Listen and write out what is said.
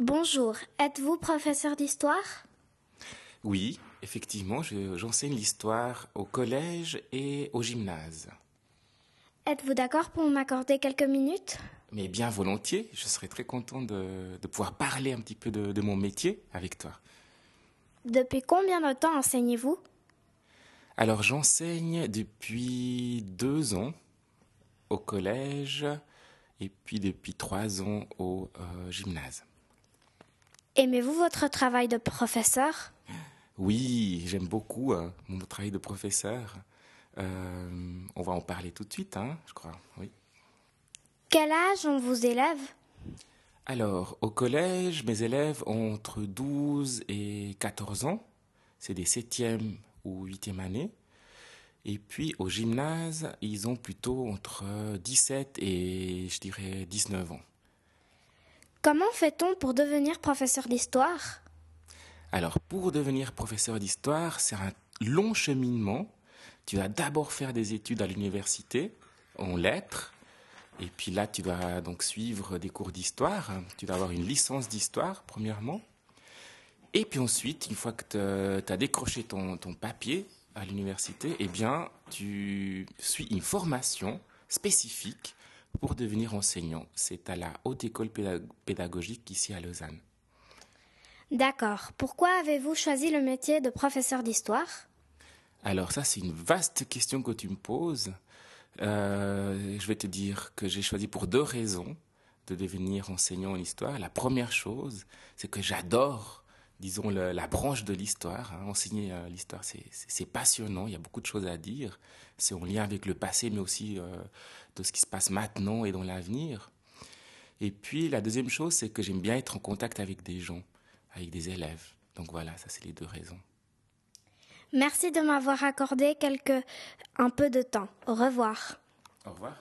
Bonjour, êtes-vous professeur d'histoire? Oui, effectivement, je- j'enseigne l'histoire au collège et au gymnase. Êtes-vous d'accord pour m'accorder quelques minutes? Mais bien volontiers, je serais très content de, de pouvoir parler un petit peu de, de mon métier avec toi. Depuis combien de temps enseignez-vous? Alors j'enseigne depuis deux ans au collège et puis depuis trois ans au euh, gymnase. Aimez-vous votre travail de professeur? Oui, j'aime beaucoup euh, mon travail de professeur. Euh, on va en parler tout de suite, hein, je crois. Oui. Quel âge ont vos élèves? Alors, au collège, mes élèves ont entre 12 et 14 ans. C'est des 7e ou 8e années. Et puis, au gymnase, ils ont plutôt entre 17 et, je dirais, 19 ans. Comment fait-on pour devenir professeur d'histoire? Alors, pour devenir professeur d'histoire, c'est un long cheminement. Tu vas d'abord faire des études à l'université, en lettres. Et puis là, tu dois donc suivre des cours d'histoire. Tu dois avoir une licence d'histoire, premièrement. Et puis ensuite, une fois que tu as décroché ton, ton papier à l'université, eh bien, tu suis une formation spécifique pour devenir enseignant. C'est à la Haute École Pédag- Pédagogique ici à Lausanne. D'accord. Pourquoi avez-vous choisi le métier de professeur d'histoire? Alors ça, c'est une vaste question que tu me poses. Euh, je vais te dire que j'ai choisi pour deux raisons de devenir enseignant en histoire. La première chose, c'est que j'adore, disons, le- la branche de l'histoire. hein. Enseigner euh, l'histoire, c'est passionnant, il y a beaucoup de choses à dire. C'est en lien avec le passé, mais aussi euh, de ce qui se passe maintenant et dans l'avenir. Et puis, la deuxième chose, c'est que j'aime bien être en contact avec des gens, avec des élèves. Donc voilà, ça, c'est les deux raisons. Merci de m'avoir accordé quelques un peu de temps. Au revoir. Au revoir.